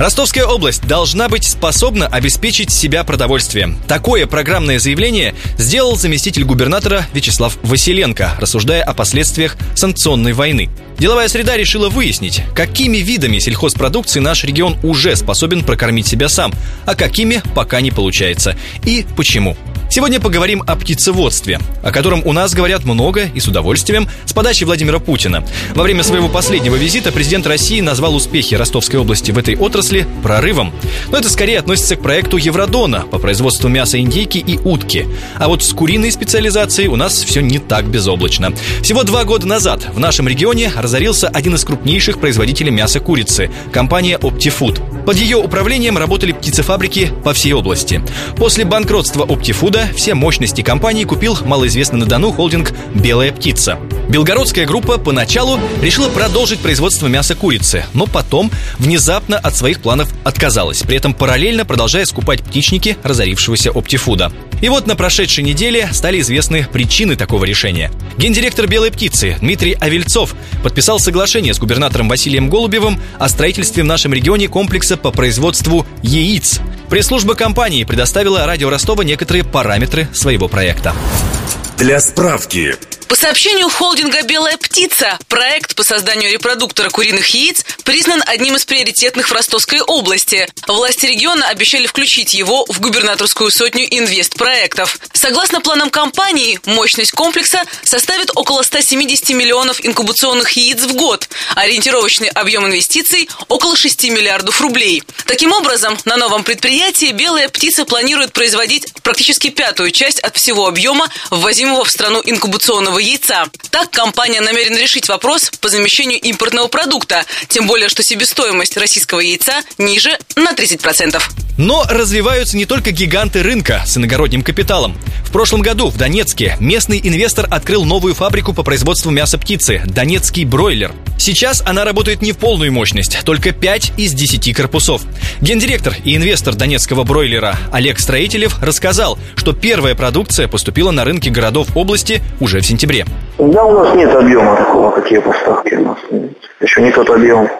Ростовская область должна быть способна обеспечить себя продовольствием. Такое программное заявление сделал заместитель губернатора Вячеслав Василенко, рассуждая о последствиях санкционной войны. Деловая среда решила выяснить, какими видами сельхозпродукции наш регион уже способен прокормить себя сам, а какими пока не получается. И почему. Сегодня поговорим о птицеводстве, о котором у нас говорят много и с удовольствием с подачи Владимира Путина. Во время своего последнего визита президент России назвал успехи Ростовской области в этой отрасли прорывом. Но это скорее относится к проекту Евродона по производству мяса индейки и утки. А вот с куриной специализацией у нас все не так безоблачно. Всего два года назад в нашем регионе разорился один из крупнейших производителей мяса курицы – компания Optifood. Под ее управлением работали птицефабрики по всей области. После банкротства года все мощности компании купил малоизвестный на Дону холдинг «Белая птица». Белгородская группа поначалу решила продолжить производство мяса курицы, но потом внезапно от своих планов отказалась, при этом параллельно продолжая скупать птичники разорившегося оптифуда. И вот на прошедшей неделе стали известны причины такого решения. Гендиректор «Белой птицы» Дмитрий Авельцов подписал соглашение с губернатором Василием Голубевым о строительстве в нашем регионе комплекса по производству яиц. Пресс-служба компании предоставила радио Ростова некоторые параметры своего проекта. Для справки, по сообщению холдинга «Белая птица», проект по созданию репродуктора куриных яиц признан одним из приоритетных в Ростовской области. Власти региона обещали включить его в губернаторскую сотню инвестпроектов. Согласно планам компании, мощность комплекса составит около 170 миллионов инкубационных яиц в год. Ориентировочный объем инвестиций – около 6 миллиардов рублей. Таким образом, на новом предприятии «Белая птица» планирует производить практически пятую часть от всего объема ввозимого в страну инкубационного яйца. Так компания намерена решить вопрос по замещению импортного продукта, тем более, что себестоимость российского яйца ниже на 30%. Но развиваются не только гиганты рынка с иногородним капиталом. В прошлом году в Донецке местный инвестор открыл новую фабрику по производству мяса птицы – «Донецкий бройлер». Сейчас она работает не в полную мощность, только 5 из 10 корпусов. Гендиректор и инвестор донецкого бройлера Олег Строителев рассказал, что первая продукция поступила на рынки городов области уже в сентябре. Да, у нас нет объема такого, какие поставки у нас. Еще не тот объем.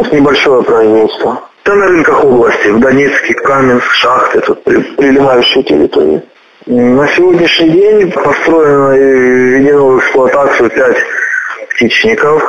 Нас небольшое производство. Да на рынках области, в Донецке, Каменск, Шахты, тут прилегающие территории. На сегодняшний день построено и введено в эксплуатацию 5 птичников,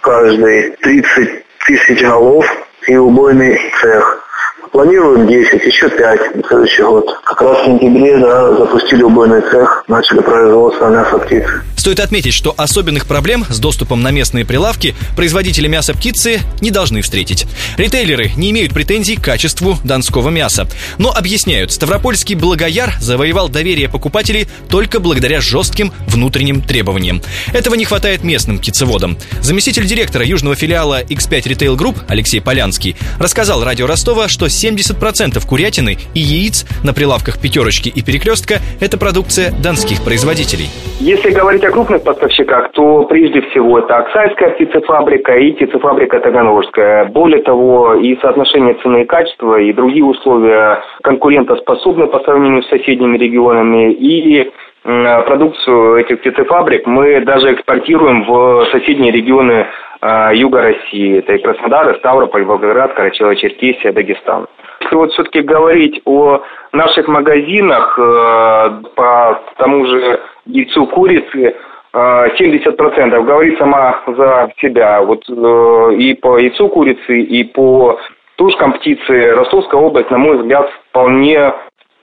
каждый 30 тысяч голов и убойный цех. Планируем 10, еще 5 на следующий год. Как раз в сентябре да, запустили убойный цех, начали производство мяса птицы. Стоит отметить, что особенных проблем с доступом на местные прилавки производители мяса птицы не должны встретить. Ритейлеры не имеют претензий к качеству донского мяса. Но объясняют, Ставропольский Благояр завоевал доверие покупателей только благодаря жестким внутренним требованиям. Этого не хватает местным птицеводам. Заместитель директора южного филиала X5 Retail Group Алексей Полянский рассказал радио Ростова, что 70% курятины и яиц на прилавках пятерочки и перекрестка – это продукция донских производителей. Если говорить о крупных поставщиках, то прежде всего это Оксайская птицефабрика и птицефабрика Таганрожская. Более того, и соотношение цены и качества, и другие условия конкурентоспособны по сравнению с соседними регионами. И продукцию этих птицефабрик мы даже экспортируем в соседние регионы э, юга России. Это и Краснодар, и Ставрополь, Волгоград, Карачаево-Черкесия, Дагестан. Если вот все-таки говорить о наших магазинах э, по тому же яйцу курицы, 70% говорит сама за себя. Вот э, и по яйцу курицы, и по тушкам птицы Ростовская область, на мой взгляд, вполне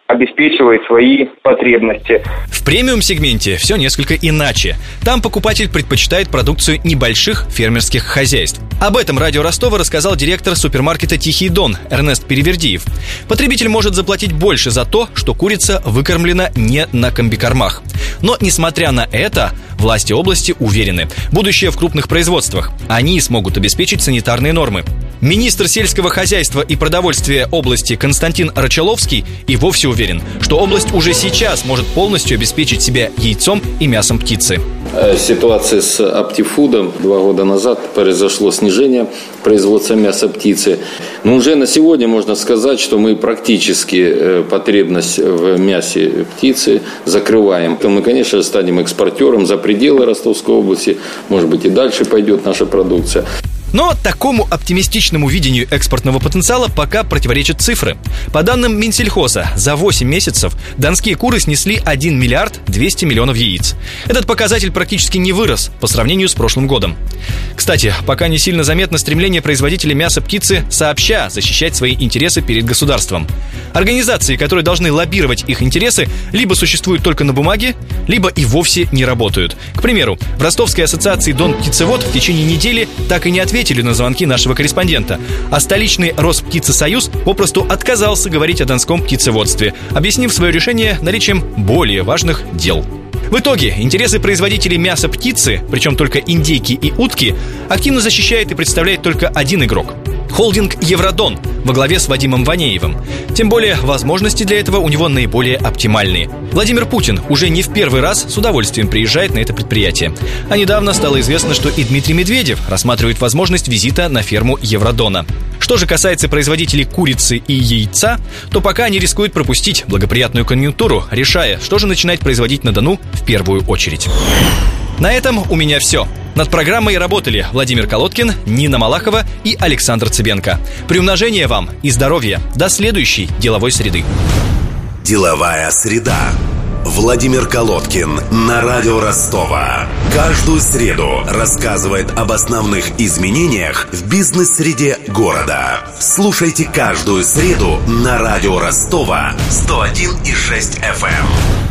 обеспечивает свои потребности. В премиум-сегменте все несколько иначе. Там покупатель предпочитает продукцию небольших фермерских хозяйств. Об этом радио Ростова рассказал директор супермаркета «Тихий Дон» Эрнест Перевердиев. Потребитель может заплатить больше за то, что курица выкормлена не на комбикормах. Но, несмотря на это, Власти области уверены, будущее в крупных производствах. Они смогут обеспечить санитарные нормы. Министр сельского хозяйства и продовольствия области Константин Рачаловский и вовсе уверен, что область уже сейчас может полностью обеспечить себя яйцом и мясом птицы. Э, ситуация с Аптифудом. Два года назад произошло снижение производства мяса птицы. Но уже на сегодня можно сказать, что мы практически э, потребность в мясе птицы закрываем. То мы, конечно, станем экспортером за пределы Ростовской области. Может быть, и дальше пойдет наша продукция. Но такому оптимистичному видению экспортного потенциала пока противоречат цифры. По данным Минсельхоза, за 8 месяцев донские куры снесли 1 миллиард 200 миллионов яиц. Этот показатель практически не вырос по сравнению с прошлым годом. Кстати, пока не сильно заметно стремление производителей мяса птицы сообща защищать свои интересы перед государством. Организации, которые должны лоббировать их интересы, либо существуют только на бумаге, либо и вовсе не работают. К примеру, в Ростовской ассоциации «Дон Птицевод» в течение недели так и не ответили ответили на звонки нашего корреспондента. А столичный Росптицесоюз попросту отказался говорить о донском птицеводстве, объяснив свое решение наличием более важных дел. В итоге интересы производителей мяса птицы, причем только индейки и утки, активно защищает и представляет только один игрок Холдинг «Евродон» во главе с Вадимом Ванеевым. Тем более, возможности для этого у него наиболее оптимальные. Владимир Путин уже не в первый раз с удовольствием приезжает на это предприятие. А недавно стало известно, что и Дмитрий Медведев рассматривает возможность визита на ферму «Евродона». Что же касается производителей курицы и яйца, то пока они рискуют пропустить благоприятную конъюнктуру, решая, что же начинать производить на Дону в первую очередь. На этом у меня все. Над программой работали Владимир Колодкин, Нина Малахова и Александр Цыбенко. Приумножения вам и здоровья. До следующей деловой среды. Деловая среда. Владимир Колодкин на радио Ростова. Каждую среду рассказывает об основных изменениях в бизнес-среде города. Слушайте каждую среду на радио Ростова 101,6 FM.